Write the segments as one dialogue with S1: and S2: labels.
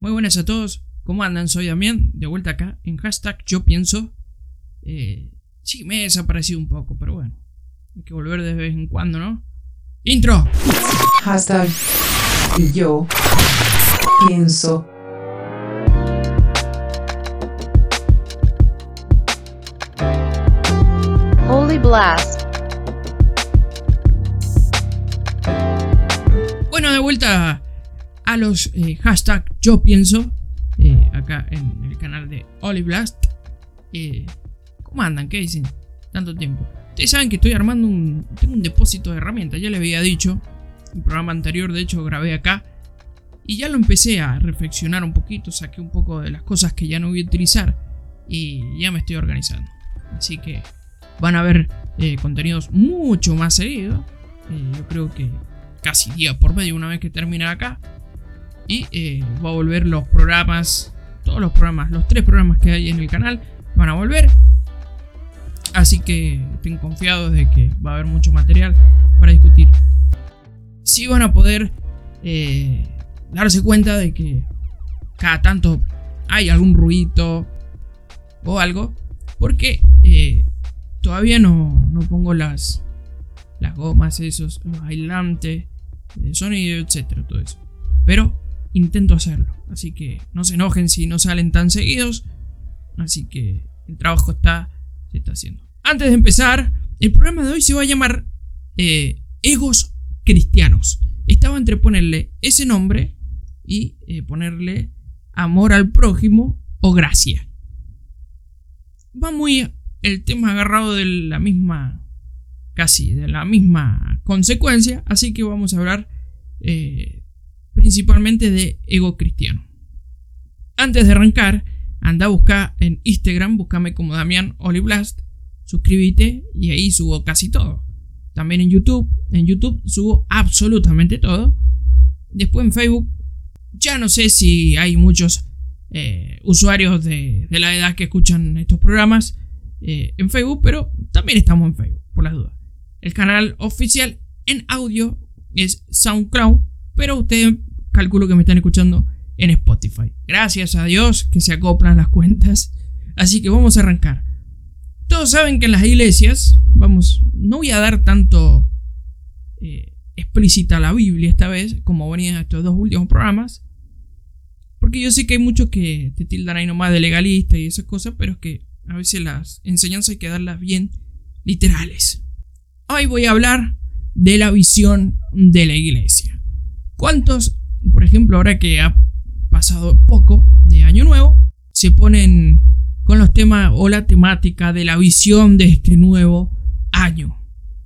S1: Muy buenas a todos, ¿cómo andan? Soy Damián, de vuelta acá en hashtag Yo Pienso. Eh, sí, me he desaparecido un poco, pero bueno, hay que volver de vez en cuando, ¿no? ¡Intro!
S2: Hashtag y yo pienso.
S3: Holy Blast.
S1: A los eh, hashtag Yo Pienso, eh, acá en el canal de Oliblast. Eh, ¿Cómo andan? ¿Qué dicen? Tanto tiempo. Ustedes saben que estoy armando un. Tengo un depósito de herramientas, ya les había dicho. El programa anterior, de hecho, grabé acá. Y ya lo empecé a reflexionar un poquito, saqué un poco de las cosas que ya no voy a utilizar. Y ya me estoy organizando. Así que van a ver eh, contenidos mucho más seguidos. Eh, yo creo que casi día por medio una vez que termine acá. Y eh, va a volver los programas, todos los programas, los tres programas que hay en el canal van a volver. Así que estén confiados de que va a haber mucho material para discutir. Sí van a poder eh, darse cuenta de que cada tanto hay algún ruido o algo. Porque eh, todavía no, no pongo las, las gomas, esos, los aislantes de sonido, etcétera, todo eso. Pero intento hacerlo. Así que no se enojen si no salen tan seguidos. Así que el trabajo está, se está haciendo. Antes de empezar, el programa de hoy se va a llamar eh, Egos Cristianos. Estaba entre ponerle ese nombre y eh, ponerle amor al prójimo o gracia. Va muy el tema agarrado de la misma, casi de la misma consecuencia, así que vamos a hablar eh, principalmente de ego cristiano. Antes de arrancar, anda a buscar en Instagram, búscame como Damián Oliblast, suscríbete y ahí subo casi todo. También en YouTube, en YouTube subo absolutamente todo. Después en Facebook, ya no sé si hay muchos eh, usuarios de, la edad que escuchan estos programas eh, en Facebook, pero también estamos en Facebook, por las dudas. El canal oficial en audio es SoundCloud, pero ustedes calculo que me están escuchando en Spotify. Gracias a Dios que se acoplan las cuentas. Así que vamos a arrancar. Todos saben que en las iglesias, vamos, no voy a dar tanto eh, explícita la Biblia esta vez, como venía en estos dos últimos programas. Porque yo sé que hay muchos que te tildan ahí nomás de legalista y esas cosas, pero es que a veces las enseñanzas hay que darlas bien literales. Hoy voy a hablar de la visión de la iglesia. ¿Cuántos por ejemplo, ahora que ha pasado poco de Año Nuevo, se ponen con los temas o la temática de la visión de este nuevo año.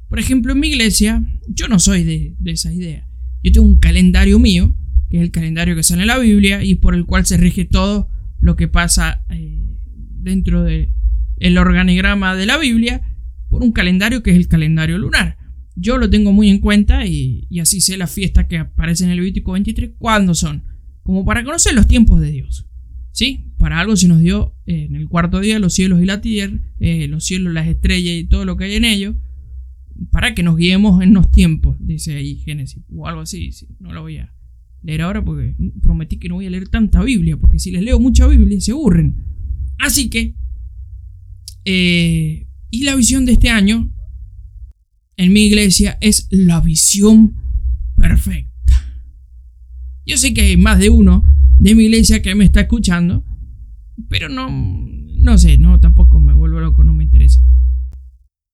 S1: Por ejemplo, en mi iglesia, yo no soy de, esa idea. Yo tengo un calendario mío, que es el calendario que sale en la Biblia y por el cual se rige todo lo que pasa eh, dentro del el organigrama de la Biblia, por un calendario que es el calendario lunar. Yo lo tengo muy en cuenta y, así sé las fiestas que aparecen en el Levítico 23, cuándo son, como para conocer los tiempos de Dios. ¿Sí? Para algo se nos dio eh, en el cuarto día los cielos y la tierra, eh, los cielos, las estrellas y todo lo que hay en ellos, para que nos guiemos en los tiempos, dice ahí Génesis, o algo así, no lo voy a leer ahora porque prometí que no voy a leer tanta Biblia, porque si les leo mucha Biblia se aburren. Así que, eh, y la visión de este año en mi iglesia es la visión perfecta. Yo sé que hay más de uno de mi iglesia que me está escuchando, pero no, no sé, no, tampoco me vuelvo loco, no me interesa.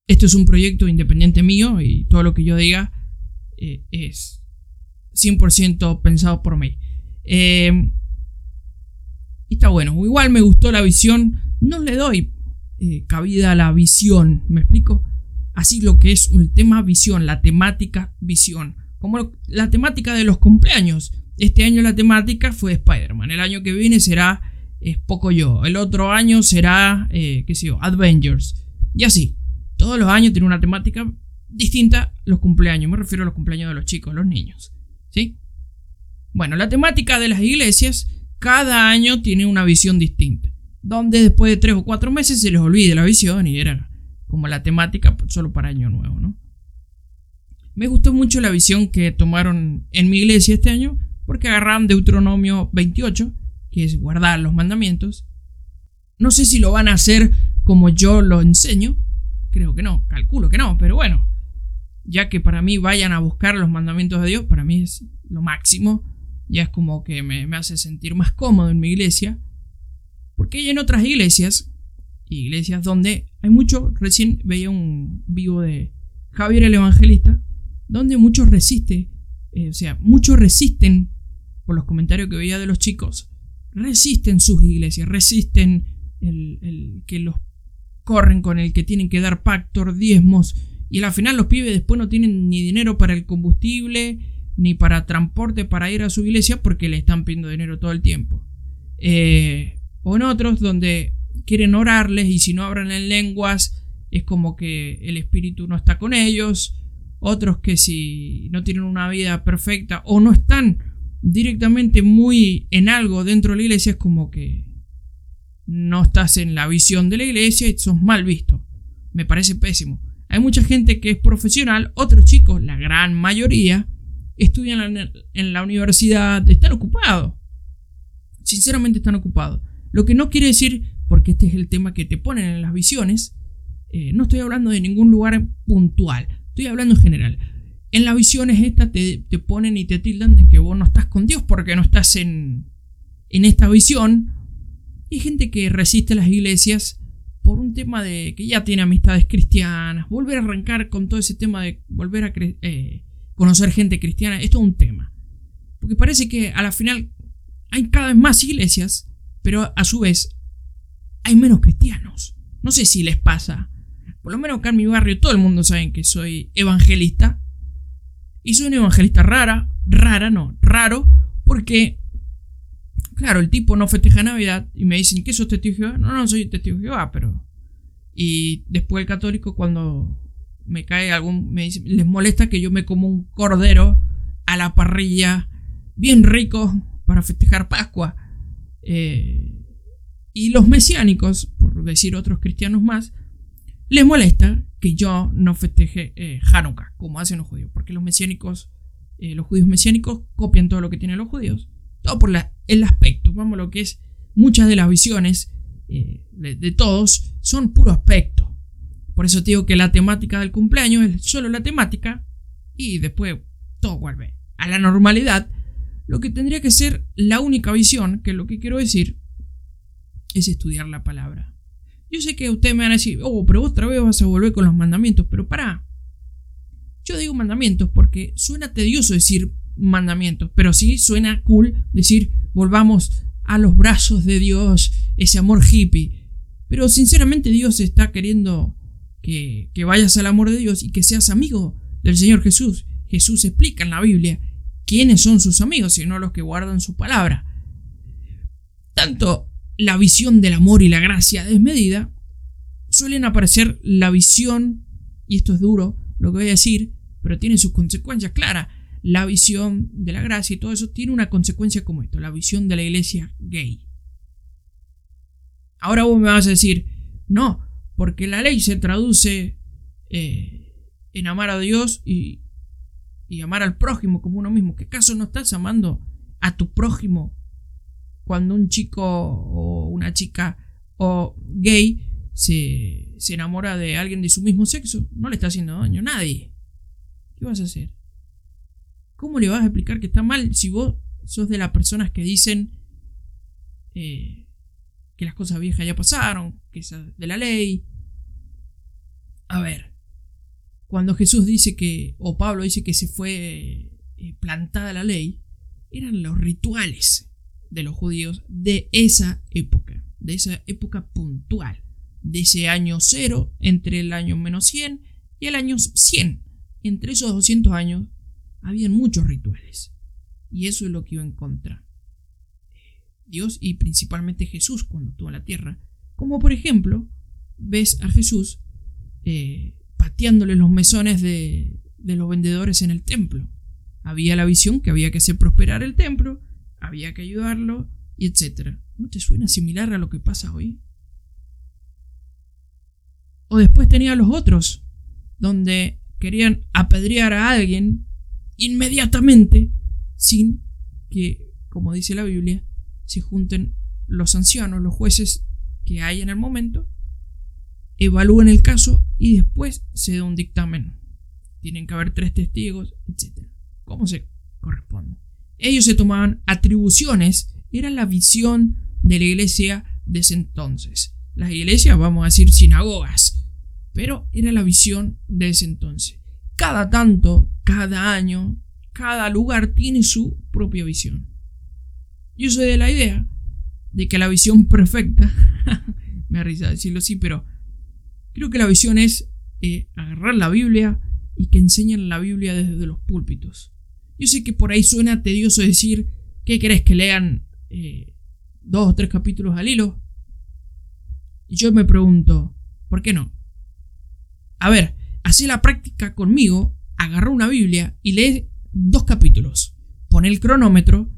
S1: Esto es un proyecto independiente mío y todo lo que yo diga eh, es 100% pensado por mí. Eh, está bueno, igual me gustó la visión, no le doy eh, cabida a la visión, ¿me explico? Así lo que es el tema visión, la temática visión, como la temática de los cumpleaños. Este año la temática fue Spider-Man, el año que viene será es poco yo, el otro año será, eh, qué sé yo, Avengers, y así. Todos los años tiene una temática distinta los cumpleaños, me refiero a los cumpleaños de los chicos, los niños, ¿sí? Bueno, la temática de las iglesias cada año tiene una visión distinta, donde después de tres o cuatro meses se les olvide la visión y era como la temática pues, solo para Año Nuevo, ¿no? Me gustó mucho la visión que tomaron en mi iglesia este año porque agarraron Deuteronomio 28, que es guardar los mandamientos. No sé si lo van a hacer como yo lo enseño, creo que no, calculo que no, pero bueno, ya que para mí vayan a buscar los mandamientos de Dios, para mí es lo máximo, ya es como que me, me hace sentir más cómodo en mi iglesia, porque hay en otras iglesias, iglesias donde hay mucho, recién veía un vivo de Javier el Evangelista, donde muchos resisten, eh, o sea, muchos resisten, por los comentarios que veía de los chicos, resisten sus iglesias, resisten el, el que los corren con el que tienen que dar pactos, diezmos, y al final los pibes después no tienen ni dinero para el combustible, ni para transporte para ir a su iglesia porque le están pidiendo dinero todo el tiempo. Eh, o en otros donde quieren orarles y si no hablan en lenguas es como que el espíritu no está con ellos. Otros que si no tienen una vida perfecta o no están directamente muy en algo dentro de la iglesia es como que no estás en la visión de la iglesia y sos mal visto. Me parece pésimo. Hay mucha gente que es profesional, otros chicos, la gran mayoría, estudian en la universidad, están ocupados. Sinceramente están ocupados. Lo que no quiere decir, porque este es el tema que te ponen en las visiones, eh, no estoy hablando de ningún lugar puntual, estoy hablando en general. En las visiones estas te, te ponen y te tildan de que vos no estás con Dios porque no estás en, en esta visión hay gente que resiste las iglesias por un tema de que ya tiene amistades cristianas, volver a arrancar con todo ese tema de volver a eh, conocer gente cristiana, esto es un tema. Porque parece que a la final hay cada vez más iglesias, pero a su vez hay menos cristianos. No sé si les pasa. Por lo menos acá en mi barrio todo el mundo sabe que soy evangelista. Y soy un evangelista rara, rara, no, raro, porque Claro, el tipo no festeja Navidad y me dicen, ¿qué sos testigo de Jehová? No, no soy testigo de Jehová, pero... Y después el católico cuando me cae algún... Me dice, les molesta que yo me como un cordero a la parrilla bien rico para festejar Pascua. Eh, y los mesiánicos, por decir otros cristianos más, les molesta que yo no festeje eh, Hanukkah, como hacen los judíos, porque los mesiánicos, eh, los judíos mesiánicos copian todo lo que tienen los judíos todo por el aspecto, vamos lo que es muchas de las visiones eh, de, todos son puro aspecto. Por eso te digo que la temática del cumpleaños es solo la temática y después todo vuelve a la normalidad. Lo que tendría que ser la única visión, que lo que quiero decir, es estudiar la palabra. Yo sé que ustedes me van a decir, oh, pero otra vez vas a volver con los mandamientos, pero para. Yo digo mandamientos porque suena tedioso decir mandamientos. Pero sí suena cool decir, volvamos a los brazos de Dios, ese amor hippie. Pero sinceramente Dios está queriendo que, que vayas al amor de Dios y que seas amigo del Señor Jesús. Jesús explica en la Biblia quiénes son sus amigos, sino los que guardan su palabra. Tanto la visión del amor y la gracia desmedida, suelen aparecer la visión, y esto es duro lo que voy a decir, pero tiene sus consecuencias claras, la visión de la gracia y todo eso tiene una consecuencia como esto, la visión de la iglesia gay. Ahora vos me vas a decir, no, porque la ley se traduce eh, en amar a Dios y, y amar al prójimo como uno mismo. ¿Qué caso no estás amando a tu prójimo cuando un chico o una chica o gay se, se enamora de alguien de su mismo sexo? No le está haciendo daño a nadie. ¿Qué vas a hacer? ¿Cómo le vas a explicar que está mal si vos sos de las personas que dicen eh, que las cosas viejas ya pasaron, que es de la ley? A ver, cuando Jesús dice que, o Pablo dice que se fue eh, plantada la ley, eran los rituales de los judíos de esa época, de esa época puntual, de ese año cero, entre el año menos 100 y el año 100. Entre esos 200 años habían muchos rituales. Y eso es lo que iba en contra. Dios y principalmente Jesús cuando estuvo en la tierra. Como por ejemplo, ves a Jesús eh, pateándole los mesones de, de los vendedores en el templo. Había la visión que había que hacer prosperar el templo, había que ayudarlo, y etc. ¿No te suena similar a lo que pasa hoy? O después tenía los otros, donde querían apedrear a alguien inmediatamente sin que, como dice la Biblia, se junten los ancianos, los jueces que hay en el momento, evalúen el caso y después se da un dictamen. Tienen que haber tres testigos, etc. ¿Cómo se? Ellos se tomaban atribuciones, era la visión de la iglesia de entonces. Las iglesias, vamos a decir, sinagogas, pero era la visión de ese entonces. Cada tanto, cada año, cada lugar tiene su propia visión. Yo soy de la idea de que la visión perfecta, me risa decirlo así, pero creo que la visión es eh, agarrar la Biblia y que enseñen la Biblia desde los púlpitos. Yo sé que por ahí suena tedioso decir, ¿qué querés que lean eh, dos o tres capítulos al hilo? Y yo me pregunto, ¿por qué no? A ver, así la práctica conmigo, agarra una Biblia y lee dos capítulos, pone el cronómetro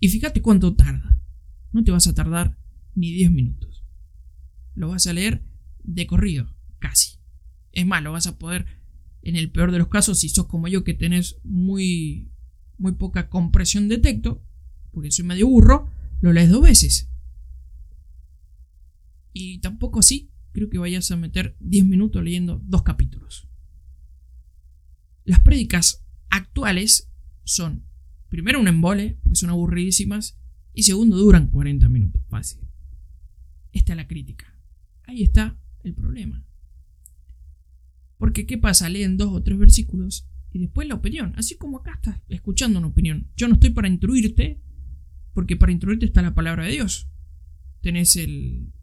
S1: y fíjate cuánto tarda. No te vas a tardar ni 10 minutos. Lo vas a leer de corrido, casi. Es más, lo vas a poder, en el peor de los casos, si sos como yo que tenés muy, muy poca compresión de texto, porque soy medio burro, lo lees dos veces. Y tampoco así creo que vayas a meter 10 minutos leyendo dos capítulos. Las prédicas actuales son, primero, un embole, porque son aburridísimas, y segundo, duran 40 minutos, fácil. Esta es la crítica. Ahí está el problema. Porque, ¿qué pasa? Leen dos o tres versículos y después la opinión. Así como acá estás escuchando una opinión. Yo no estoy para instruirte, porque para instruirte está la palabra de Dios. Tenés el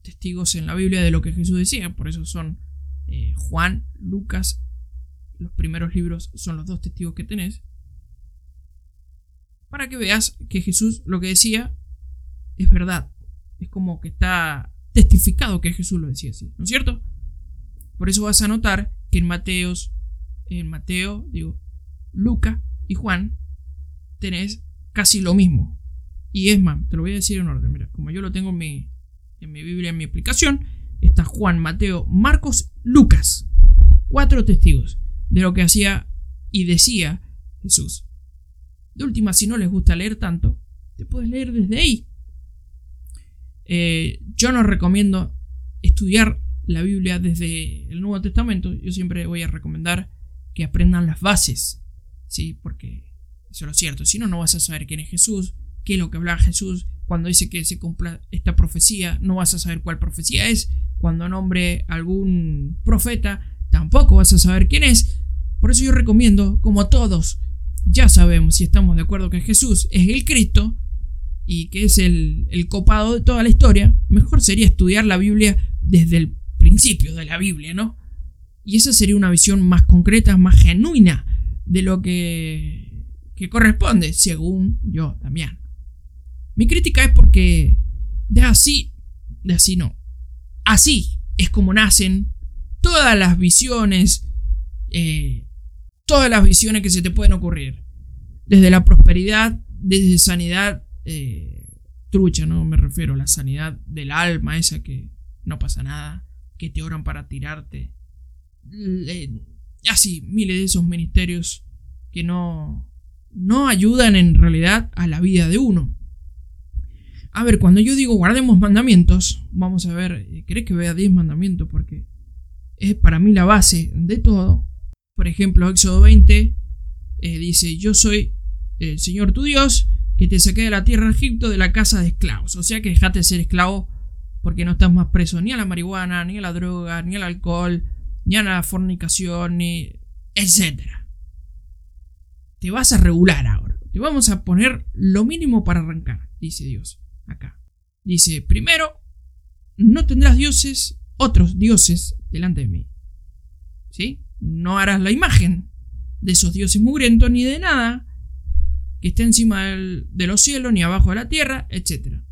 S1: testigos en la Biblia de lo que Jesús decía, por eso son eh, Juan, Lucas, los primeros libros son los dos testigos que tenés. Para que veas que Jesús lo que decía es verdad. Es como que está testificado que Jesús lo decía así, ¿no es cierto? Por eso vas a notar que en Mateos, en Mateo, digo, Lucas y Juan tenés casi lo mismo. Y es más, te lo voy a decir en orden, mira, como yo lo tengo en mi, en mi Biblia, en mi explicación, está Juan, Mateo, Marcos, Lucas. Cuatro testigos de lo que hacía y decía Jesús. De última, si no les gusta leer tanto, te puedes leer desde ahí. Eh, yo no recomiendo estudiar la Biblia desde el Nuevo Testamento. Yo siempre voy a recomendar que aprendan las bases. Sí, porque eso es lo cierto. Si no, no vas a saber quién es Jesús, qué es lo que habla Jesús. Cuando dice que se cumpla esta profecía, no vas a saber cuál profecía es. Cuando nombre algún profeta, tampoco vas a saber quién es. Por eso yo recomiendo, como todos, ya sabemos si estamos de acuerdo que Jesús es el Cristo y que es el, el copado de toda la historia, mejor sería estudiar la Biblia desde el principio de la Biblia, ¿no? Y esa sería una visión más concreta, más genuina de lo que, que corresponde, según yo también. Mi crítica es porque de así, de así no, así es como nacen todas las visiones, eh, todas las visiones que se te pueden ocurrir. Desde la prosperidad, desde sanidad eh, trucha, ¿no? Me refiero a la sanidad del alma, esa que no pasa nada, que te oran para tirarte. así, miles de esos ministerios que no, no ayudan en realidad a la vida de uno. A ver, cuando yo digo guardemos mandamientos, vamos a ver, eh, ¿querés que vea 10 mandamientos? Porque es para mí la base de todo. Por ejemplo, Éxodo 20 eh, dice, yo soy el Señor tu Dios, que te saqué de la tierra de Egipto de la casa de esclavos. O sea que dejate de ser esclavo porque no estás más preso ni a la marihuana, ni a la droga, ni al alcohol, ni a la fornicación, ni... etcétera. Te vas a regular ahora. Te vamos a poner lo mínimo para arrancar, dice Dios acá. Dice, primero, no tendrás dioses, otros dioses, delante de mí. ¿Sí? No harás la imagen de esos dioses mugrientos ni de nada que esté encima de los cielos ni abajo de la tierra, etc.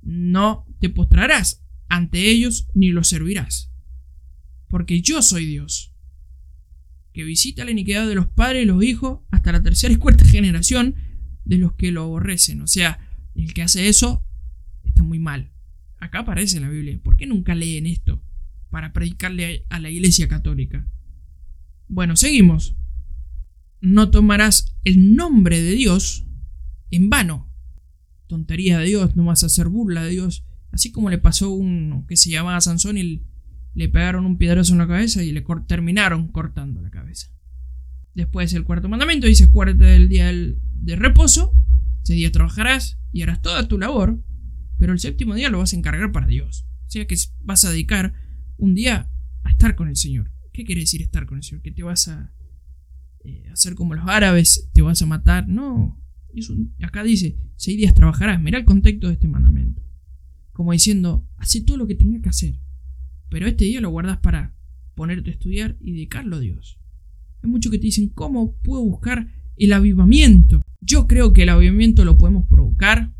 S1: No te postrarás ante ellos ni los servirás. Porque yo soy Dios, que visita la iniquidad de los padres y los hijos hasta la tercera y cuarta generación de los que lo aborrecen. O sea, el que hace eso está muy mal. Acá aparece en la Biblia. ¿Por qué nunca leen esto? Para predicarle a la iglesia católica. Bueno, seguimos. No tomarás el nombre de Dios en vano. tonterías de Dios, no vas a hacer burla de Dios. Así como le pasó a uno que se llamaba Sansón y le pegaron un piedrazo en la cabeza y le terminaron cortando la cabeza. Después el cuarto mandamiento dice, cuarto del día de reposo, ese día trabajarás y harás toda tu labor, pero el séptimo día lo vas a encargar para Dios. O sea que vas a dedicar un día a estar con el Señor. ¿Qué quiere decir estar con el Señor? ¿Que te vas a eh, hacer como los árabes? ¿Te vas a matar? No. acá dice, seis días trabajarás. Mira el contexto de este mandamiento. Como diciendo, hace todo lo que tengas que hacer. Pero este día lo guardas para ponerte a estudiar y dedicarlo a Dios. Hay muchos que te dicen, ¿cómo puedo buscar el avivamiento? Yo creo que el avivamiento lo podemos provocar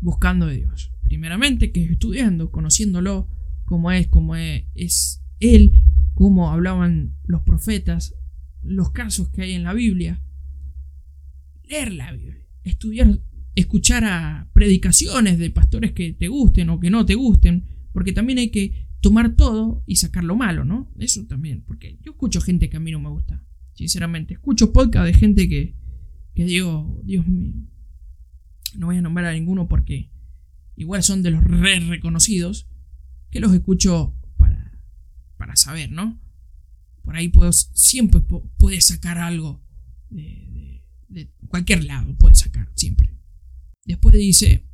S1: buscando a Dios. Primeramente, que es estudiando, conociéndolo, cómo es, cómo es, es Él, cómo hablaban los profetas, los casos que hay en la Biblia. Leer la Biblia, estudiar, escuchar a predicaciones de pastores que te gusten o que no te gusten, porque también hay que tomar todo y sacar lo malo, ¿no? Eso también, porque yo escucho gente que a mí no me gusta. Sinceramente, escucho podcast de gente que, que digo, Dios mío, no voy a nombrar a ninguno porque igual son de los re reconocidos, que los escucho para, para saber, ¿no? Por ahí puedo, siempre puedes sacar algo de, de cualquier lado, puedes sacar, siempre. Después dice,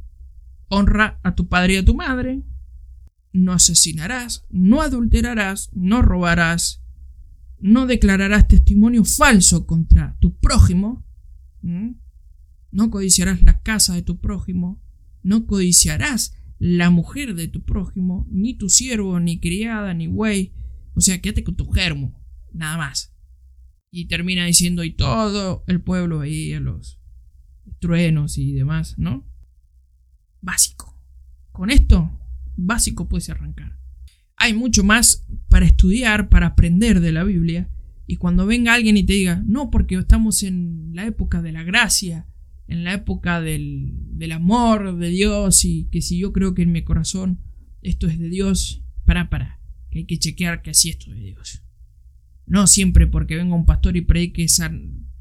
S1: honra a tu padre y a tu madre, no asesinarás, no adulterarás, no robarás, no declararás testimonio falso contra tu prójimo, no codiciarás la casa de tu prójimo, no codiciarás la mujer de tu prójimo, ni tu siervo, ni criada, ni güey, o sea, quédate con tu germo, nada más. Y termina diciendo, y todo el pueblo veía los truenos y demás, ¿no? Básico. Con esto, básico puedes arrancar hay mucho más para estudiar, para aprender de la Biblia. Y cuando venga alguien y te diga, no, porque estamos en la época de la gracia, en la época del, amor de Dios y que si yo creo que en mi corazón esto es de Dios, para, para, que hay que chequear que así esto es de Dios. No siempre porque venga un pastor y predique esas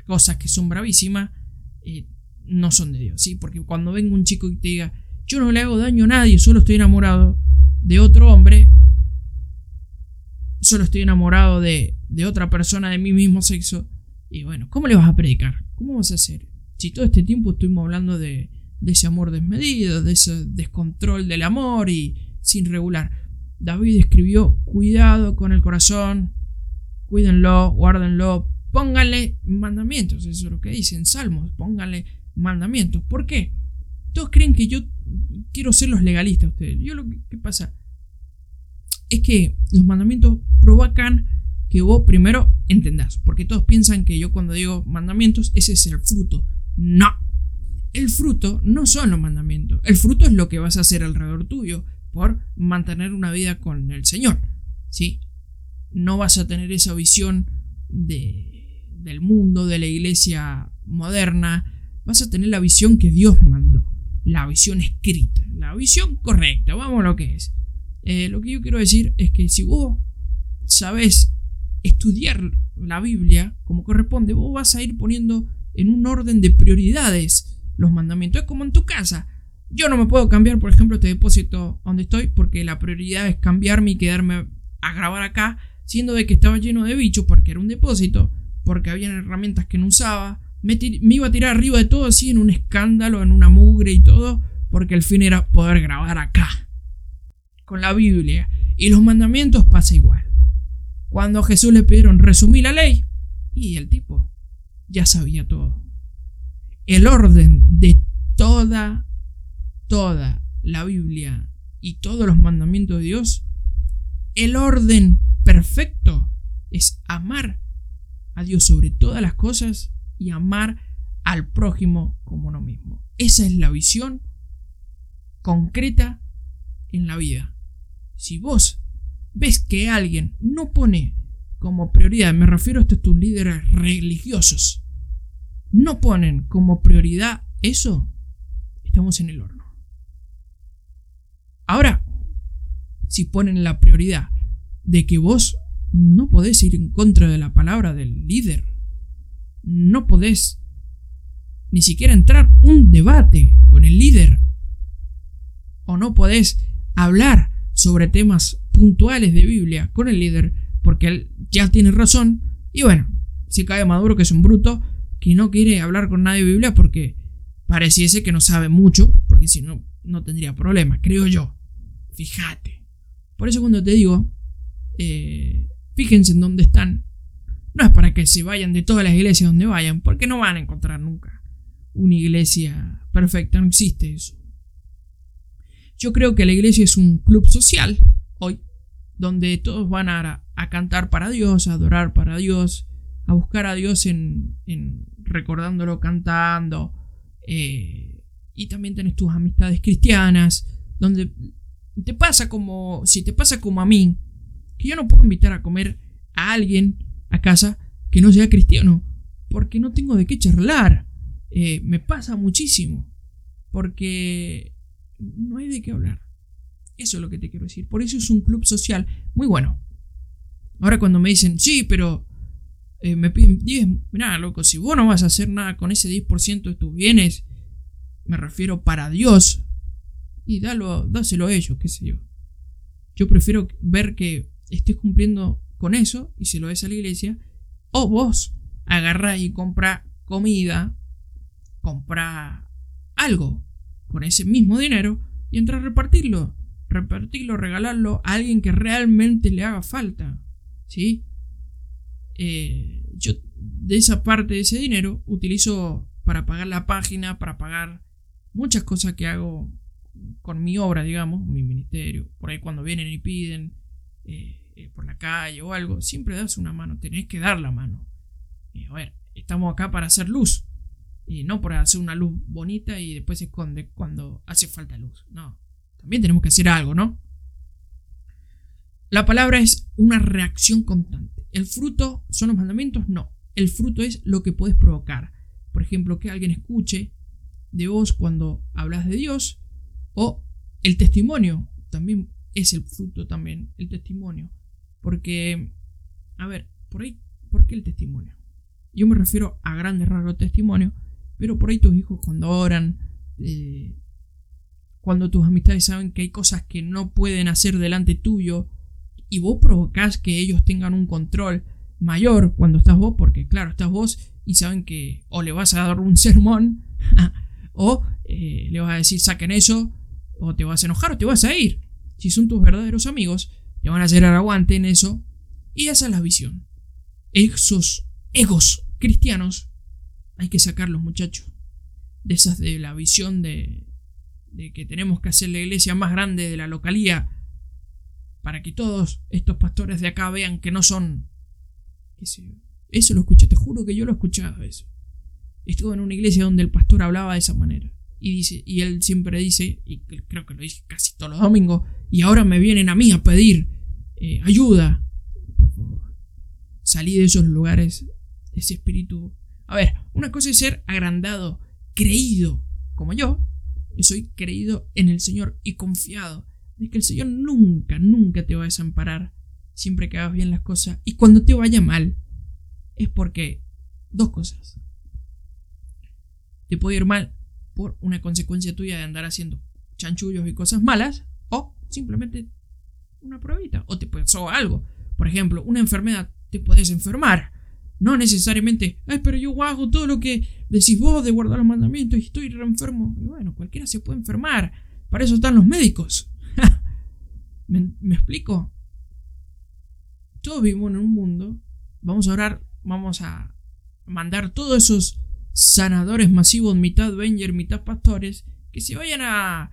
S1: cosas que son bravísimas, eh, no son de Dios, ¿sí? Porque cuando venga un chico y te diga, yo no le hago daño a nadie, solo estoy enamorado de otro hombre, solo estoy enamorado de, otra persona de mi mismo sexo. Y bueno, ¿cómo le vas a predicar? ¿Cómo vas a hacer? Si todo este tiempo estuvimos hablando de, ese amor desmedido, de ese descontrol del amor y sin regular. David escribió, cuidado con el corazón, cuídenlo, guárdenlo, pónganle mandamientos, eso es lo que dicen Salmos, pónganle mandamientos. ¿Por qué? Todos creen que yo quiero ser los legalistas ustedes. Yo lo que pasa, es que los mandamientos provocan que vos primero entendás, porque todos piensan que yo cuando digo mandamientos, ese es el fruto. No. El fruto no son los mandamientos, el fruto es lo que vas a hacer alrededor tuyo por mantener una vida con el Señor. ¿Sí? No vas a tener esa visión de, del mundo, de la iglesia moderna, vas a tener la visión que Dios mandó, la visión escrita, la visión correcta, vamos a lo que es. Eh, lo que yo quiero decir es que si vos sabes estudiar la Biblia como corresponde, vos vas a ir poniendo en un orden de prioridades los mandamientos. Es como en tu casa. Yo no me puedo cambiar, por ejemplo, este depósito donde estoy porque la prioridad es cambiarme y quedarme a grabar acá, siendo de que estaba lleno de bichos porque era un depósito, porque había herramientas que no usaba. Me, iba a tirar arriba de todo así en un escándalo, en una mugre y todo, porque el fin era poder grabar acá con la Biblia y los mandamientos pasa igual. Cuando a Jesús le pidieron resumir la ley, y el tipo ya sabía todo. El orden de toda, toda la Biblia y todos los mandamientos de Dios, el orden perfecto es amar a Dios sobre todas las cosas y amar al prójimo como uno mismo. Esa es la visión concreta en la vida. Si vos ves que alguien no pone como prioridad, me refiero a estos líderes religiosos, no ponen como prioridad eso, estamos en el horno. Ahora, si ponen la prioridad de que vos no podés ir en contra de la palabra del líder, no podés ni siquiera entrar un debate con el líder no podés hablar sobre temas puntuales de Biblia con el líder porque él ya tiene razón y bueno, si cae Maduro que es un bruto que no quiere hablar con nadie de Biblia porque pareciese que no sabe mucho, porque si no, no tendría problema, creo yo. Fíjate. Por eso cuando te digo, eh, fíjense en dónde están. No es para que se vayan de todas las iglesias donde vayan, porque no van a encontrar nunca una iglesia perfecta, no existe eso. Yo creo que la iglesia es un club social hoy, donde todos van a, a cantar para Dios, a adorar para Dios, a buscar a Dios en, en recordándolo cantando. Eh, y también tenés tus amistades cristianas, donde te pasa como, si te pasa como a mí, que yo no puedo invitar a comer a alguien a casa que no sea cristiano, porque no tengo de qué charlar. Eh, me pasa muchísimo, porque no hay de qué hablar. Eso es lo que te quiero decir. Por eso es un club social muy bueno. Ahora cuando me dicen, sí, pero eh, me piden 10, mirá, loco, si vos no vas a hacer nada con ese 10% de tus bienes, me refiero para Dios, y dalo, dáselo a ellos, qué sé yo. Yo prefiero ver que estés cumpliendo con eso y se lo des a la iglesia, o vos agarrás y compra comida, compra algo con ese mismo dinero y entra a repartirlo. Repartirlo, regalarlo a alguien que realmente le haga falta. ¿Sí? Eh, yo de esa parte de ese dinero utilizo para pagar la página, para pagar muchas cosas que hago con mi obra, digamos, mi ministerio. Por ahí cuando vienen y piden eh, eh, por la calle o algo, siempre das una mano, tenés que dar la mano. a ver, estamos acá para hacer luz. Y no para hacer una luz bonita y después se esconde cuando hace falta luz. No, también tenemos que hacer algo, ¿no? La palabra es una reacción constante. ¿El fruto son los mandamientos? No. El fruto es lo que puedes provocar. Por ejemplo, que alguien escuche de vos cuando hablas de Dios o el testimonio. También es el fruto también, el testimonio. Porque, a ver, por ahí, ¿por qué el testimonio? Yo me refiero a grandes rasgos testimonio, pero por ahí tus hijos cuando oran, eh, cuando tus amistades saben que hay cosas que no pueden hacer delante tuyo, y vos provocás que ellos tengan un control mayor cuando estás vos, porque claro, estás vos y saben que o le vas a dar un sermón o eh, le vas a decir saquen eso, o te vas a enojar o te vas a ir. Si son tus verdaderos amigos, te van a hacer aguante en eso. Y esa es la visión. Esos egos cristianos hay que sacarlos, muchachos. De esas de la visión de, de que tenemos que hacer la iglesia más grande de la localía para que todos estos pastores de acá vean que no son... Eso lo escuché, te juro que yo lo he escuchado eso. Estuve en una iglesia donde el pastor hablaba de esa manera. Y, dice, y él siempre dice, y creo que lo dice casi todos los domingos, y ahora me vienen a mí a pedir eh, ayuda. Por salí de esos lugares, ese espíritu. A ver, una cosa es ser agrandado, creído, como. Yo soy creído en el Señor y confiado es que el Señor nunca, nunca te va a desamparar siempre que hagas bien las cosas. Y cuando te vaya mal, es porque dos cosas. Te puede ir mal por una consecuencia tuya de andar haciendo chanchullos y cosas malas, o simplemente una pruebita, o te pasó algo. Por ejemplo, una enfermedad, te puedes enfermar. No necesariamente, ay, pero yo hago todo lo que decís vos de guardar los mandamientos y estoy enfermo. Y bueno, cualquiera se puede enfermar. Para eso están los médicos. ¿Me, explico? Todos vivimos en un mundo. Vamos a orar, vamos a mandar todos esos sanadores masivos, mitad Venger, mitad pastores, que se vayan a,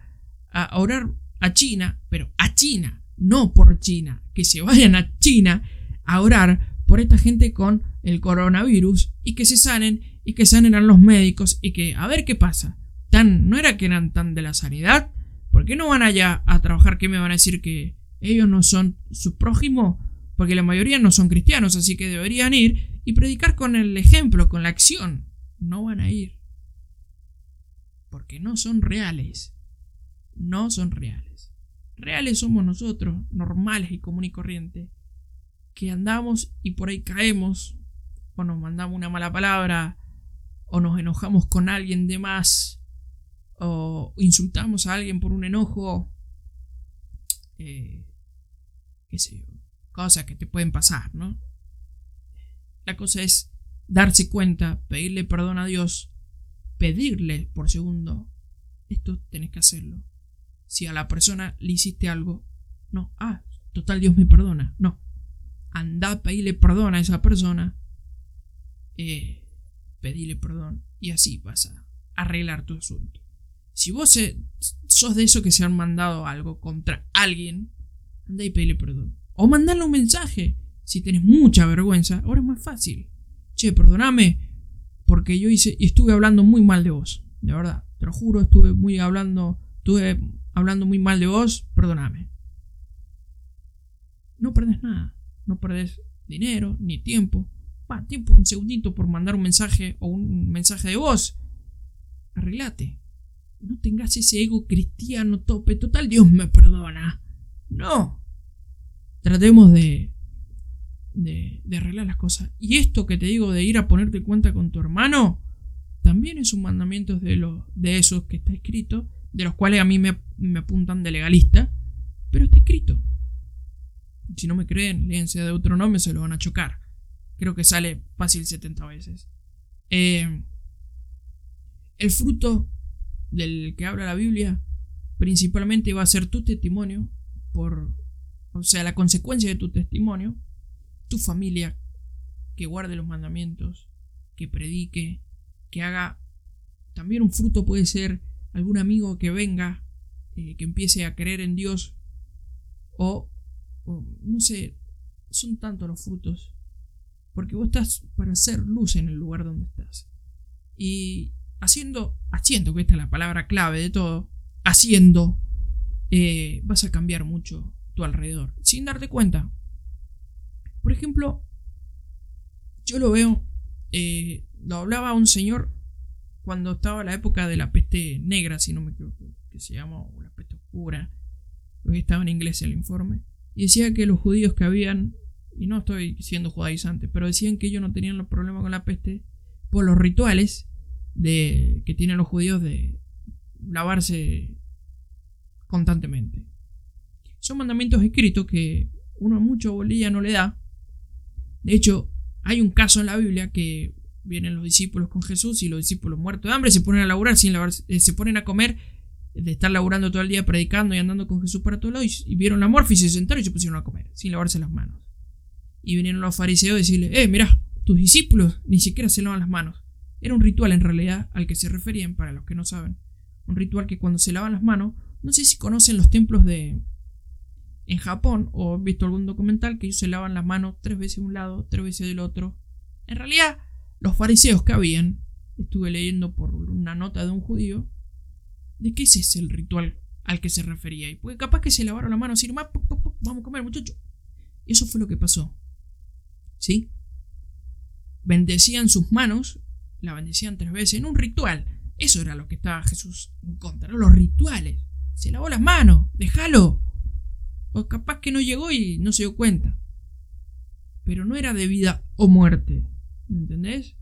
S1: a orar a China, pero a China, no por China, que se vayan a China a orar por esta gente con el coronavirus y que se sanen y que sanen a los médicos y que a ver qué pasa. Tan, no era que eran tan de la sanidad, ¿Por qué no van allá a trabajar? ¿Qué me van a decir que ellos no son su prójimo? Porque la mayoría no son cristianos, así que deberían ir y predicar con el ejemplo, con la acción. No van a ir. Porque no son reales. No son reales. Reales somos nosotros, normales y común y corriente, que andamos y por ahí caemos, o nos mandamos una mala palabra, o nos enojamos con alguien de más, o insultamos a alguien por un enojo eh, qué sé yo, cosas que te pueden pasar, ¿no? La cosa es darse cuenta, pedirle perdón a Dios, pedirle por segundo, esto tenés que hacerlo. Si a la persona le hiciste algo, no, ah, total Dios me perdona, no. Anda a pedirle perdón a esa persona, eh, pedirle perdón y así vas a arreglar tu asunto. Si vos sos de esos que se han mandado algo contra alguien, anda y pedile perdón. O mandarle un mensaje. Si tenés mucha vergüenza, ahora es más fácil. Che, perdoname, porque yo hice y estuve hablando muy mal de vos. De verdad, te lo juro, estuve muy hablando, estuve hablando muy mal de vos, perdoname. No perdés nada, no perdés dinero ni tiempo. Va, tiempo, un segundito por mandar un mensaje o un mensaje de voz. Arreglate no tengas ese ego cristiano tope. Total, Dios me perdona. No. Tratemos de, de, de, arreglar las cosas. Y esto que te digo de ir a ponerte cuenta con tu hermano, también es un mandamiento de, los, de esos que está escrito, de los cuales a mí me, me apuntan de legalista, pero está escrito. Si no me creen, léense de Deuteronomio, se lo van a chocar. Creo que sale fácil 70 veces. Eh, el fruto del que habla la Biblia, principalmente va a ser tu testimonio, por, o sea, la consecuencia de tu testimonio, tu familia que guarde los mandamientos, que predique, que haga, también un fruto puede ser algún amigo que venga, eh, que empiece a creer en Dios, o, no sé, son tantos los frutos, porque vos estás para hacer luz en el lugar donde estás. Y haciendo, haciendo, que esta es la palabra clave de todo, haciendo, eh, vas a cambiar mucho tu alrededor, sin darte cuenta. Por ejemplo, yo lo veo, eh, lo hablaba un señor cuando estaba la época de la peste negra, si no me equivoco, que se llamó la peste oscura, estaba en inglés el informe, y decía que los judíos que habían, y no estoy siendo judaizante, pero decían que ellos no tenían los problemas con la peste por los rituales de, que tienen los judíos de lavarse constantemente. Son mandamientos escritos que uno mucho bolilla no le da. De hecho, hay un caso en la Biblia que vienen los discípulos con Jesús y los discípulos muertos de hambre se ponen a laburar sin lavarse, eh, se ponen a comer de estar laburando todo el día predicando y andando con Jesús para todos lados y, vieron la morfa y se sentaron y se pusieron a comer sin lavarse las manos. Y vinieron los fariseos a decirle, eh, mira, tus discípulos ni siquiera se lavan las manos. Era un ritual en realidad al que se referían, para los que no saben. Un ritual que cuando se lavan las manos, no sé si conocen los templos de... En Japón, o han visto algún documental que ellos se lavan las manos tres veces de un lado, tres veces del otro. En realidad, los fariseos que habían, estuve leyendo por una nota de un judío, de qué es el ritual al que se refería. Y pues capaz que se lavaron las manos y nomás, vamos a comer, muchacho. Y eso fue lo que pasó. ¿Sí? Bendecían sus manos la bendecían tres veces en un ritual. Eso era lo que estaba Jesús en contra, los rituales. Se lavó las manos, déjalo. O capaz que no llegó y no se dio cuenta. Pero no era de vida o muerte. ¿Me entendés?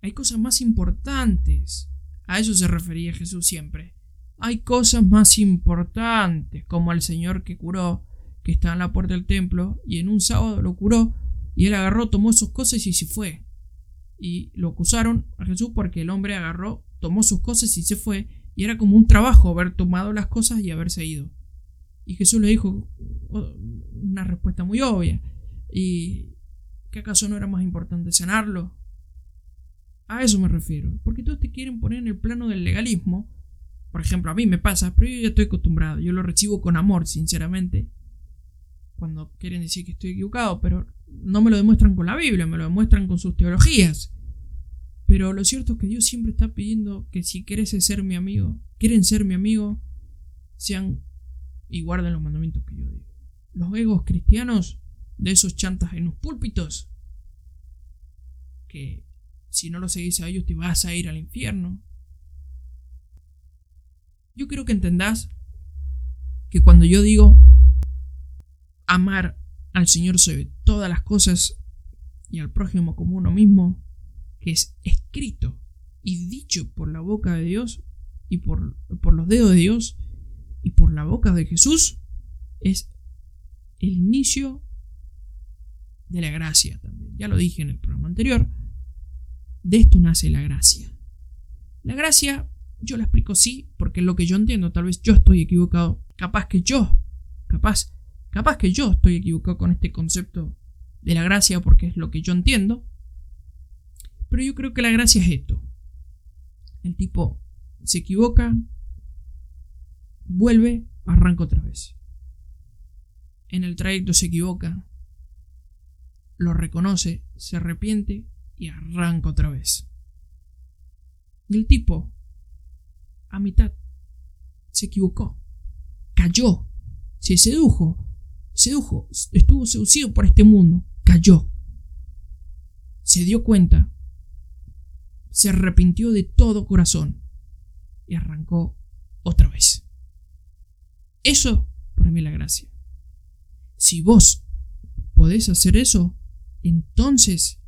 S1: Hay cosas más importantes. A eso se refería Jesús siempre. Hay cosas más importantes, como al Señor que curó, que estaba en la puerta del templo, y en un sábado lo curó, y él agarró, tomó sus cosas y se fue y lo acusaron a Jesús porque el hombre agarró, tomó sus cosas y se fue, y era como un trabajo haber tomado las cosas y haberse ido. Y Jesús le dijo oh, una respuesta muy obvia, ¿y qué acaso no era más importante sanarlo? A eso me refiero, porque todos te quieren poner en el plano del legalismo. Por ejemplo, a mí me pasa, pero yo ya estoy acostumbrado, yo lo recibo con amor, sinceramente. Cuando quieren decir que estoy equivocado, pero no me lo demuestran con la Biblia, me lo demuestran con sus teologías. Pero lo cierto es que Dios siempre está pidiendo que si quieres ser mi amigo, quieren ser mi amigo, sean y guarden los mandamientos que yo digo. Los egos cristianos de esos chantas en los púlpitos, que si no los seguís a ellos te vas a ir al infierno. Yo quiero que entendás que cuando yo digo amar al Señor sobre todas las cosas y al prójimo como uno mismo, que es escrito y dicho por la boca de Dios y por, por los dedos de Dios, y por la boca de Jesús es el inicio de la gracia también. Ya lo dije en el programa anterior. De esto nace la gracia. La gracia, yo la explico sí, porque es lo que yo entiendo. Tal vez yo estoy equivocado. Capaz que yo, capaz, capaz que yo estoy equivocado con este concepto de la gracia porque es lo que yo entiendo. Pero yo creo que la gracia es esto. El tipo se equivoca, vuelve, arranca otra vez. En el trayecto se equivoca, lo reconoce, se arrepiente y arranca otra vez. Y el tipo, a mitad, se equivocó, cayó, se sedujo, sedujo, estuvo seducido por este mundo, cayó, se dio cuenta, se arrepintió de todo corazón y arrancó otra vez. Eso para mí la gracia. Si vos podés hacer eso, entonces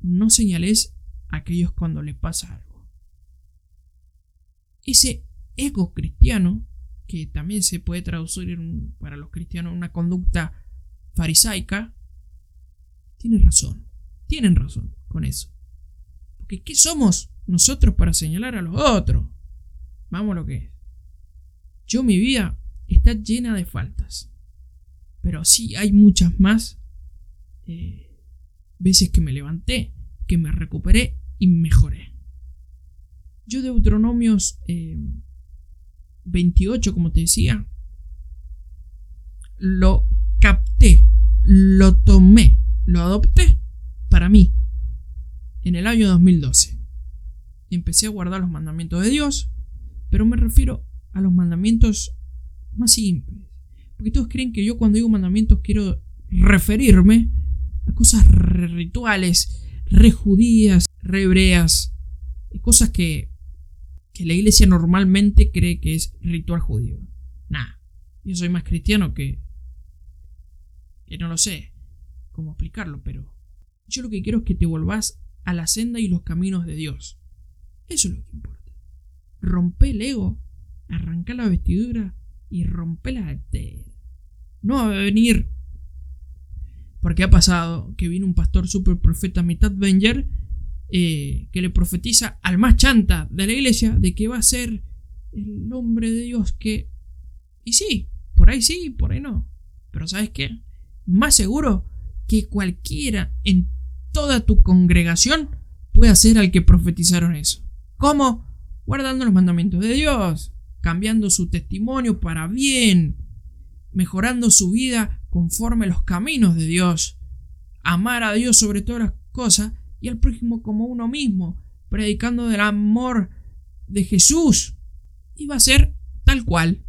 S1: no señales a aquellos cuando les pasa algo. Ese ego cristiano, que también se puede traducir para los cristianos una conducta farisaica, tiene razón, tienen razón con eso. Porque ¿qué somos nosotros para señalar a los otros? Vamos lo que es. Yo mi vida está llena de faltas. Pero sí hay muchas más eh, veces que me levanté, que me recuperé y mejoré. Yo Deuteronomios 28, eh, como te decía, lo capté, lo tomé, lo adopté para mí en el año 2012. Empecé a guardar los mandamientos de Dios, pero me refiero a los mandamientos más simples. Porque todos creen que yo cuando digo mandamientos quiero referirme a cosas rituales, re judías, re hebreas, cosas que, que la iglesia normalmente cree que es ritual judío. Nah, yo soy más cristiano que... que no lo sé cómo explicarlo, pero yo lo que quiero es que te volvás a la senda y los caminos de Dios. Eso es lo que importa. Rompe el ego, arranca la vestidura y rompe la entera. No va a venir. Porque ha pasado que viene un pastor super profeta mitad Venger eh, que le profetiza al más chanta de la iglesia de que va a ser el nombre de Dios que... Y sí, por ahí sí, por ahí no. Pero ¿sabes qué? Más seguro que cualquiera en toda tu congregación pueda ser al que profetizaron eso. ¿Cómo? Guardando los mandamientos de Dios, cambiando su testimonio para bien, mejorando su vida conforme los caminos de Dios, amar a Dios sobre todas las cosas y al prójimo como uno mismo, predicando del amor de Jesús. Iba a ser tal cual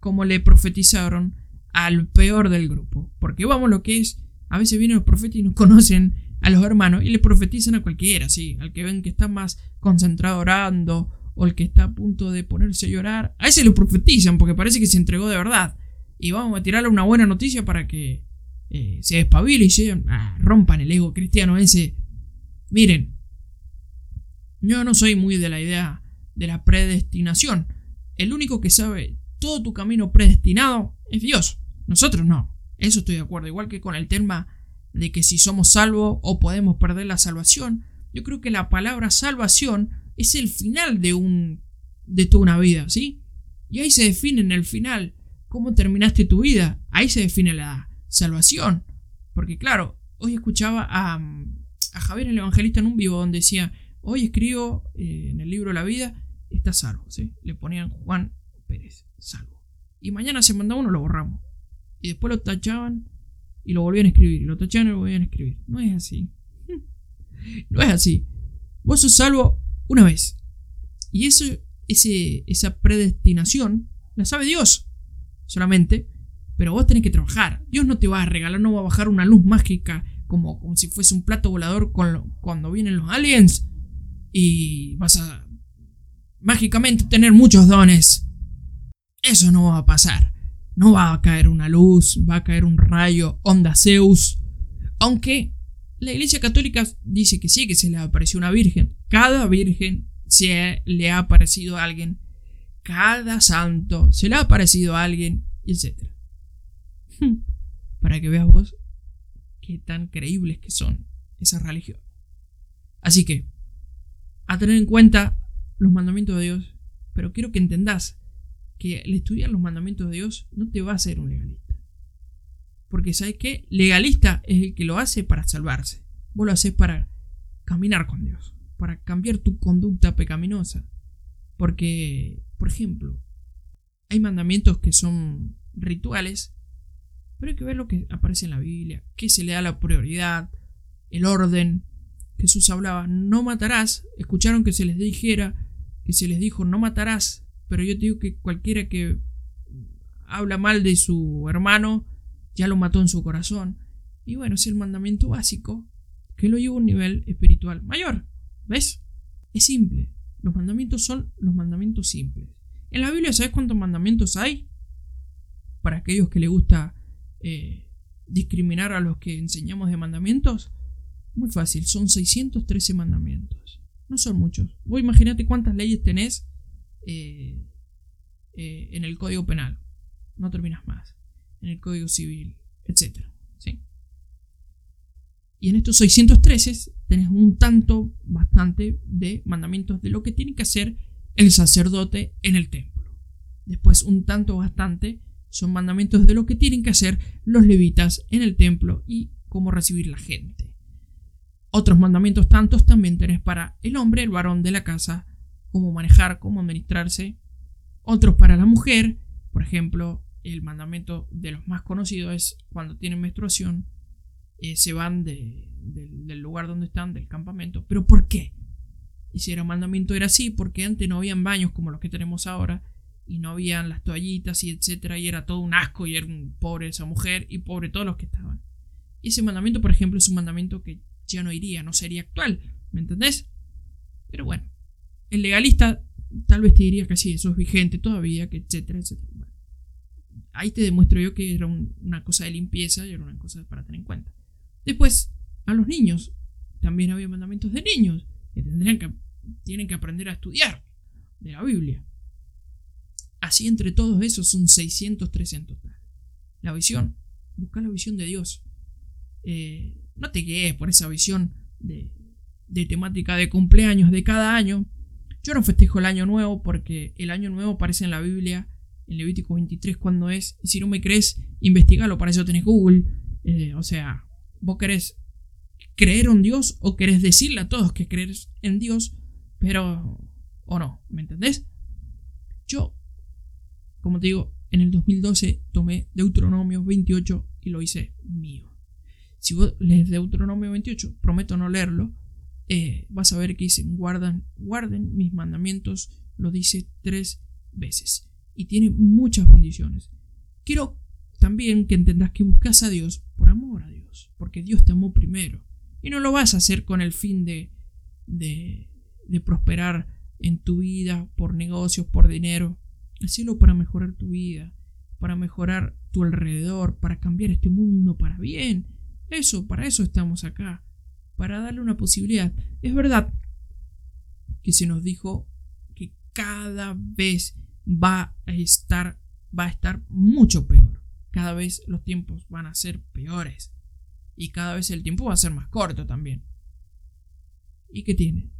S1: como le profetizaron al peor del grupo. Porque vamos lo que es, a veces vienen los profetas y no conocen a los hermanos y le profetizan a cualquiera, sí, al que ven que está más concentrado orando o el que está a punto de ponerse a llorar, a ese lo profetizan porque parece que se entregó de verdad. Y vamos a tirarle una buena noticia para que eh, se despabile y se ah, rompan el ego cristiano ese. Miren, yo no soy muy de la idea de la predestinación. El único que sabe todo tu camino predestinado es Dios. Nosotros no. Eso estoy de acuerdo. Igual que con el tema de que si somos salvos o podemos perder la salvación. Yo creo que la palabra salvación es el final de un de toda una vida, ¿sí? Y ahí se define en el final cómo terminaste tu vida. Ahí se define la salvación. Porque claro, hoy escuchaba a, a Javier el Evangelista en un vivo donde decía, hoy escribo eh, en el libro La vida, está salvo, ¿sí? Le ponían Juan Pérez, salvo. Y mañana se mandaba uno, lo borramos. Y después lo tachaban y lo volvían a escribir. Y lo tachaban y lo volvían a escribir. No es así. no es así. Vos sos salvo una vez. Y eso, ese, esa predestinación la sabe Dios solamente. Pero vos tenés que trabajar. Dios no te va a regalar, no va a bajar una luz mágica como, como si fuese un plato volador cuando vienen los aliens. Y vas a mágicamente tener muchos dones. Eso no va a pasar. No va a caer una luz, va a caer un rayo, onda Zeus. Aunque la Iglesia Católica dice que sí, que se le apareció una virgen. Cada virgen se le ha aparecido a alguien. Cada santo se le ha aparecido a alguien, etc. Para que veas vos qué tan creíbles que son esas religiones. Así que, a tener en cuenta los mandamientos de Dios, pero quiero que entendás que el estudiar los mandamientos de Dios no te va a hacer un legalista. Porque sabes qué? Legalista es el que lo hace para salvarse. Vos lo haces para caminar con Dios, para cambiar tu conducta pecaminosa. Porque, por ejemplo, hay mandamientos que son rituales, pero hay que ver lo que aparece en la Biblia, que se le da la prioridad, el orden. Jesús hablaba, no matarás. Escucharon que se les dijera, que se les dijo, no matarás. Pero yo te digo que cualquiera que habla mal de su hermano, ya lo mató en su corazón. Y bueno, es el mandamiento básico que lo lleva a un nivel espiritual mayor. ¿Ves? Es simple. Los mandamientos son los mandamientos simples. En la Biblia, ¿sabes cuántos mandamientos hay? Para aquellos que les gusta eh, discriminar a los que enseñamos de mandamientos. Muy fácil, son 613 mandamientos. No son muchos. Vos imagínate cuántas leyes tenés eh, eh, en el Código Penal. No terminas más. En el Código Civil, etc. Y en estos 613 tenés un tanto bastante de mandamientos de lo que tiene que hacer el sacerdote en el templo. Después un tanto bastante son mandamientos de lo que tienen que hacer los levitas en el templo y cómo recibir la gente. Otros mandamientos tantos también tenés para el hombre, el varón de la casa, cómo manejar, cómo administrarse. Otros para la mujer, por ejemplo, el mandamiento de los más conocidos es cuando tienen menstruación, se van del lugar donde están, del campamento. ¿Pero por qué? Y si era mandamiento era así, porque antes no habían baños como los que tenemos ahora, y no habían las toallitas y etcétera, y era todo un asco, y era un pobre esa mujer, y pobre todos los que estaban. Y ese mandamiento, por ejemplo, es un mandamiento que ya no iría, no sería actual, ¿me entendés? Pero bueno, el legalista tal vez te diría que sí, eso es vigente todavía, que etcétera, etcétera. ahí te demuestro yo que era una cosa de limpieza y era una cosa para tener en cuenta. Después, a los niños, también había mandamientos de niños, que tendrían que, tienen que aprender a estudiar de la Biblia. Así entre todos esos son 603 en. La visión, busca la visión de Dios. Eh, no te guíes por esa visión de, de temática de cumpleaños de cada año. Yo no festejo el año nuevo porque el año nuevo aparece en la Biblia, en Levítico 23, cuando es. Y si no me crees, investigalo, para eso tenés Google. Eh, o sea, vos querés creer en Dios o querés decirle a todos que crees en Dios, pero o no, ¿me entendés? Yo, como te digo, en el 2012 tomé Deuteronomio 28 y lo hice mío. Si vos lees Deuteronomio 28, prometo no leerlo, eh, vas a ver que dicen guardan, guarden mis mandamientos, lo dice tres veces y tiene muchas bendiciones. Quiero también que entendas que buscas a Dios por amor a Dios, porque Dios te amó primero. Y no lo vas a hacer con el fin de, de, prosperar en tu vida, por negocios, por dinero. Hacelo para mejorar tu vida, para mejorar tu alrededor, para cambiar este mundo para bien. Eso, para eso estamos acá, para darle una posibilidad. Es verdad que se nos dijo que cada vez va a estar, va a estar mucho peor. Cada vez los tiempos van a ser peores. Y cada vez el tiempo va a ser más corto también. ¿Y qué tiene?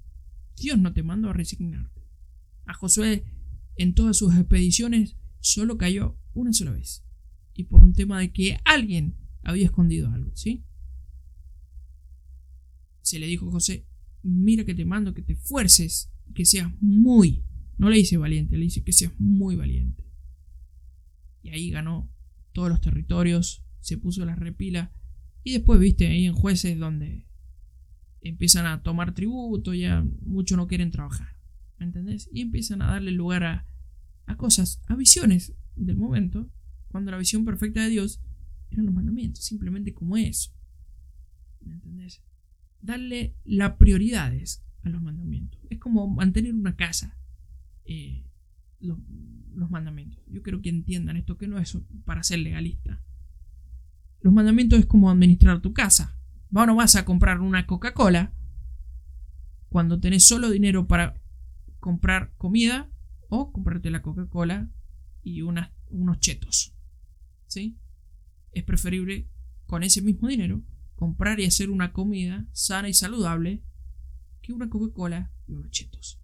S1: Dios no te mandó a resignarte. A Josué en todas sus expediciones solo cayó una sola vez. Y por un tema de que alguien había escondido algo, ¿sí? Se le dijo a José, mira que te mando que te fuerces, que seas muy, no le dice valiente, le dice que seas muy valiente. Y ahí ganó todos los territorios, se puso la repila y después, viste, ahí en jueces donde empiezan a tomar tributo, ya muchos no quieren trabajar. ¿Me entendés? Y empiezan a darle lugar a, cosas, a visiones del momento, cuando la visión perfecta de Dios eran los mandamientos, simplemente como eso. ¿Me entendés? Darle las prioridades a los mandamientos. Es como mantener una casa. Eh, los, los mandamientos. Yo quiero que entiendan esto, que no es para ser legalista. Los mandamientos es como administrar tu casa. Vos no vas a comprar una Coca-Cola cuando tenés solo dinero para comprar comida o comprarte la Coca-Cola y unos chetos. ¿Sí? Es preferible con ese mismo dinero comprar y hacer una comida sana y saludable que una Coca-Cola y unos chetos.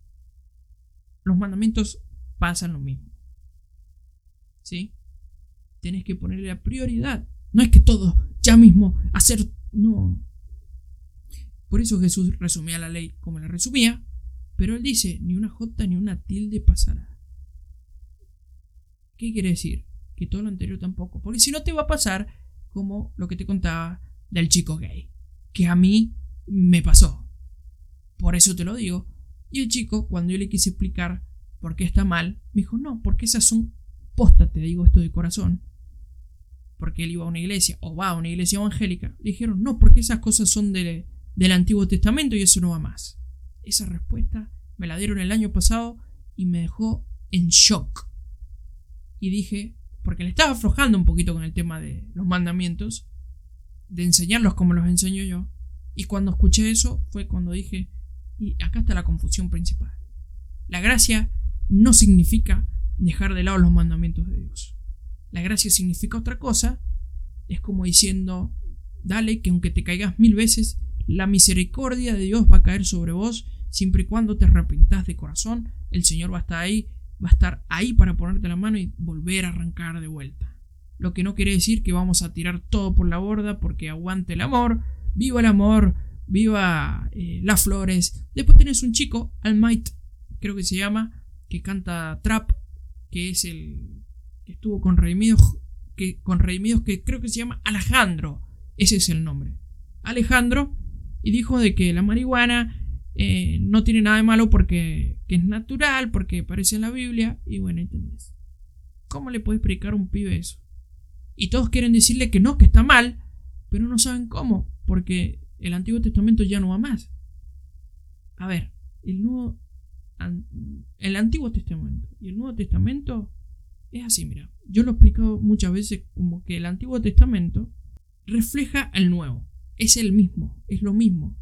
S1: Los mandamientos pasan lo mismo. ¿Sí? Tienes que ponerle la prioridad. No es que todo ya mismo hacer. No. Por eso Jesús resumía la ley como la resumía. Pero él dice: ni una jota ni una tilde pasará. ¿Qué quiere decir? Que todo lo anterior tampoco. Porque si no te va a pasar como lo que te contaba del chico gay. Que a mí me pasó. Por eso te lo digo. Y el chico, cuando yo le quise explicar por qué está mal, me dijo, no, porque esas son posta, te digo esto de corazón. Porque él iba a una iglesia, o va a una iglesia evangélica. Dijeron, no, porque esas cosas son de- del Antiguo Testamento y eso no va más. Esa respuesta me la dieron el año pasado y me dejó en shock. Y dije, porque le estaba aflojando un poquito con el tema de los mandamientos, de enseñarlos como los enseño yo. Y cuando escuché eso fue cuando dije, y acá está la confusión principal. La gracia no significa dejar de lado los mandamientos de Dios. La gracia significa otra cosa. Es como diciendo, dale que aunque te caigas mil veces, la misericordia de Dios va a caer sobre vos siempre y cuando te arrepentás de corazón. El Señor va a estar ahí, va a estar ahí para ponerte la mano y volver a arrancar de vuelta. Lo que no quiere decir que vamos a tirar todo por la borda porque aguante el amor, viva el amor, viva eh, las flores. Después tenés un chico, Al Might, creo que se llama, que canta trap, que es el que estuvo con Redimidos, que con Redimidos que creo que se llama Alejandro, ese es el nombre. Alejandro y dijo de que la marihuana eh, no tiene nada de malo porque que es natural, porque aparece en la Biblia y bueno, ahí tenés. ¿Cómo le puedes predicar a un pibe eso? Y todos quieren decirle que no, que está mal, pero no saben cómo, porque el Antiguo Testamento ya no va más. A ver, el Nuevo, el Antiguo Testamento y el Nuevo Testamento es así, mira. Yo lo he explicado muchas veces como que el Antiguo Testamento refleja el Nuevo. Es el mismo, es lo mismo.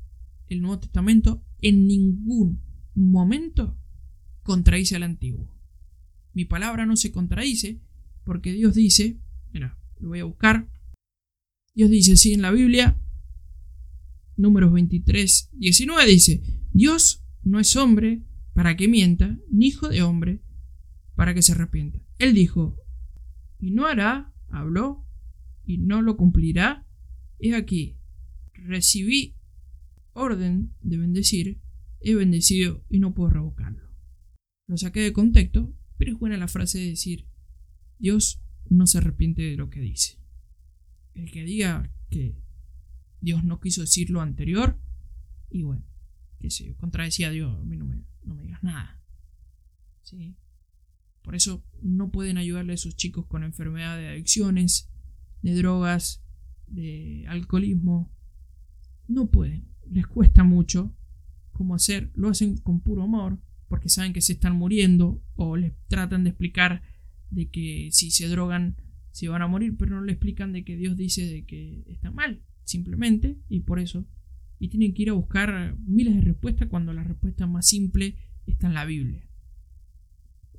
S1: El Nuevo Testamento en ningún momento contradice al Antiguo. Mi palabra no se contradice porque Dios dice, mira, lo voy a buscar. Dios dice así en la Biblia, números 23, 19 dice, Dios no es hombre para que mienta, ni hijo de hombre para que se arrepienta. Él dijo, y no hará, habló, y no lo cumplirá. He aquí, recibí orden de bendecir, he bendecido y no puedo revocarlo. Lo saqué de contexto, pero es buena la frase de decir, Dios no se arrepiente de lo que dice. El que diga que Dios no quiso decir lo anterior, y bueno, sé yo, contradecía a Dios, a mí no me, no me digas nada. ¿Sí? Por eso no pueden ayudarle a esos chicos con enfermedad de adicciones, de drogas, de alcoholismo. No pueden, les cuesta mucho cómo hacer, lo hacen con puro amor, porque saben que se están muriendo o les tratan de explicar de que si se drogan se van a morir, pero no le explican de que Dios dice de que está mal, simplemente, y por eso. Y tienen que ir a buscar miles de respuestas cuando la respuesta más simple está en la Biblia.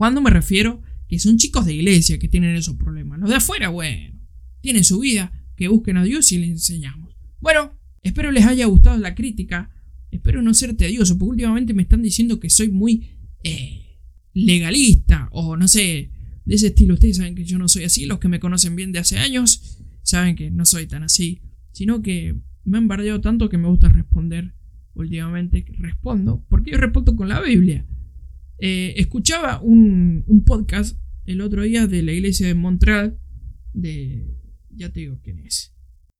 S1: Cuando me refiero que son chicos de iglesia que tienen esos problemas. Los de afuera, bueno, tienen su vida, que busquen a Dios y les enseñamos. Bueno, espero les haya gustado la crítica. Espero no ser tedioso, porque últimamente me están diciendo que soy muy eh, legalista o no sé, de ese estilo. Ustedes saben que yo no soy así. Los que me conocen bien de hace años saben que no soy tan así. Sino que me han bardeado tanto que me gusta responder. Últimamente respondo, porque yo respondo con la Biblia. Eh, escuchaba un, podcast el otro día de la iglesia de Montreal. De. Ya te digo quién es.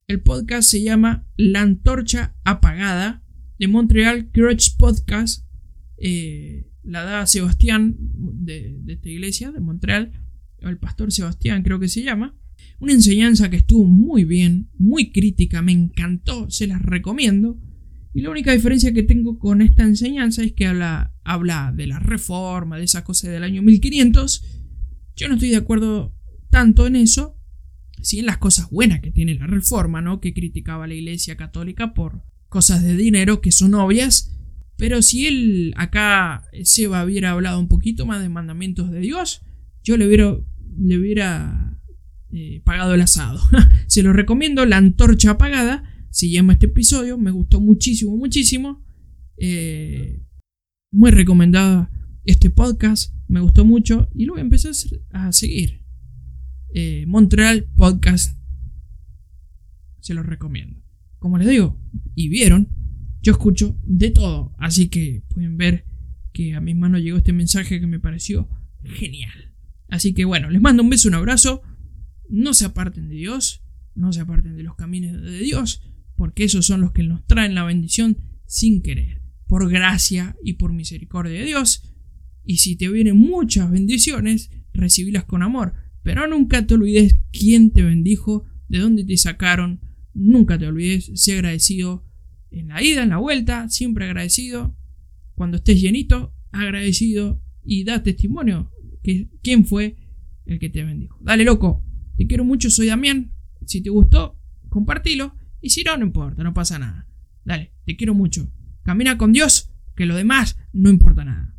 S1: El podcast se llama La Antorcha Apagada de Montreal Church Podcast. Eh, la da Sebastián de, de esta iglesia de Montreal. El pastor Sebastián creo que se llama. Una enseñanza que estuvo muy bien, muy crítica, me encantó, se las recomiendo. Y la única diferencia que tengo con esta enseñanza es que habla, habla de la reforma, de esa cosa del año 1500. Yo no estoy de acuerdo tanto en eso, sí en las cosas buenas que tiene la reforma, ¿no? Que criticaba la iglesia católica por cosas de dinero que son obvias, Pero si él acá, Seba, hubiera hablado un poquito más de mandamientos de Dios, yo le hubiera, le hubiera eh, pagado el asado. Se lo recomiendo, La Antorcha Apagada, se llama este episodio, me gustó muchísimo, muchísimo. Eh, muy recomendado este podcast, me gustó mucho y lo voy a empezar a seguir. Eh, Montreal Podcast, se los recomiendo. Como les digo, y vieron, yo escucho de todo, así que pueden ver que a mis manos llegó este mensaje que me pareció genial. Así que bueno, les mando un beso, un abrazo. No se aparten de Dios, no se aparten de los caminos de Dios, porque esos son los que nos traen la bendición sin querer, por gracia y por misericordia de Dios. Y si te vienen muchas bendiciones, recibilas con amor, pero nunca te olvides quién te bendijo, de dónde te sacaron, nunca te olvides, sé agradecido en la ida, en la vuelta, siempre agradecido. Cuando estés llenito, agradecido y da testimonio que quién fue el que te bendijo. Dale, loco, te quiero mucho, soy Damián. Si te gustó, compartilo. Y si no, no importa, no pasa nada. Dale, te quiero mucho. Camina con Dios, que lo demás no importa nada.